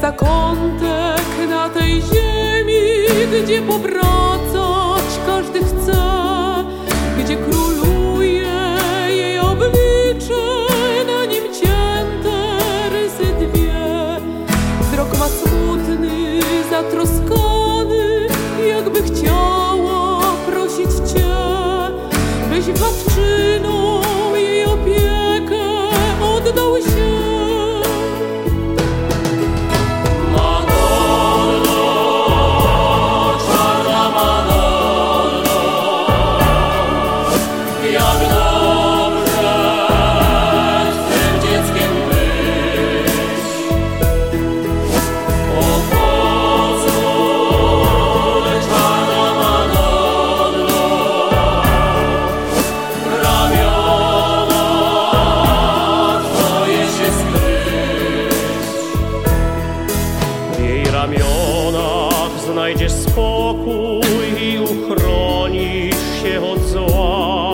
zakątek na tej ziemi, gdzie powracać każdy chce, gdzie króluje jej oblicze, na nim cięte rysy dwie. Wzrok ma smutny, zatroskany, jakby chciała prosić Cię, byś władczyną znajdziesz spokój i uchronisz się od zła.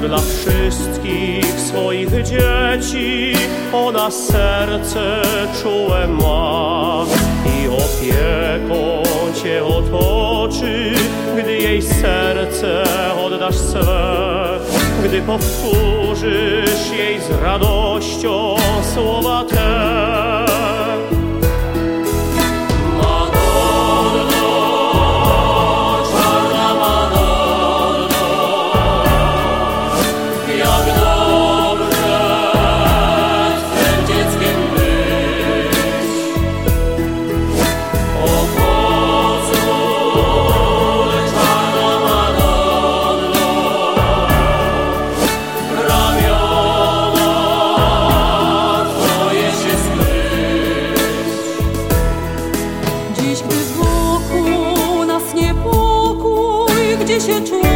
Dla wszystkich swoich dzieci ona serce czułe ma i opieką cię otoczy, gdy jej serce oddasz swe, gdy powtórzysz jej z radością słowa te. Dziś, gdy wokół nas niepokój, gdzie się czuje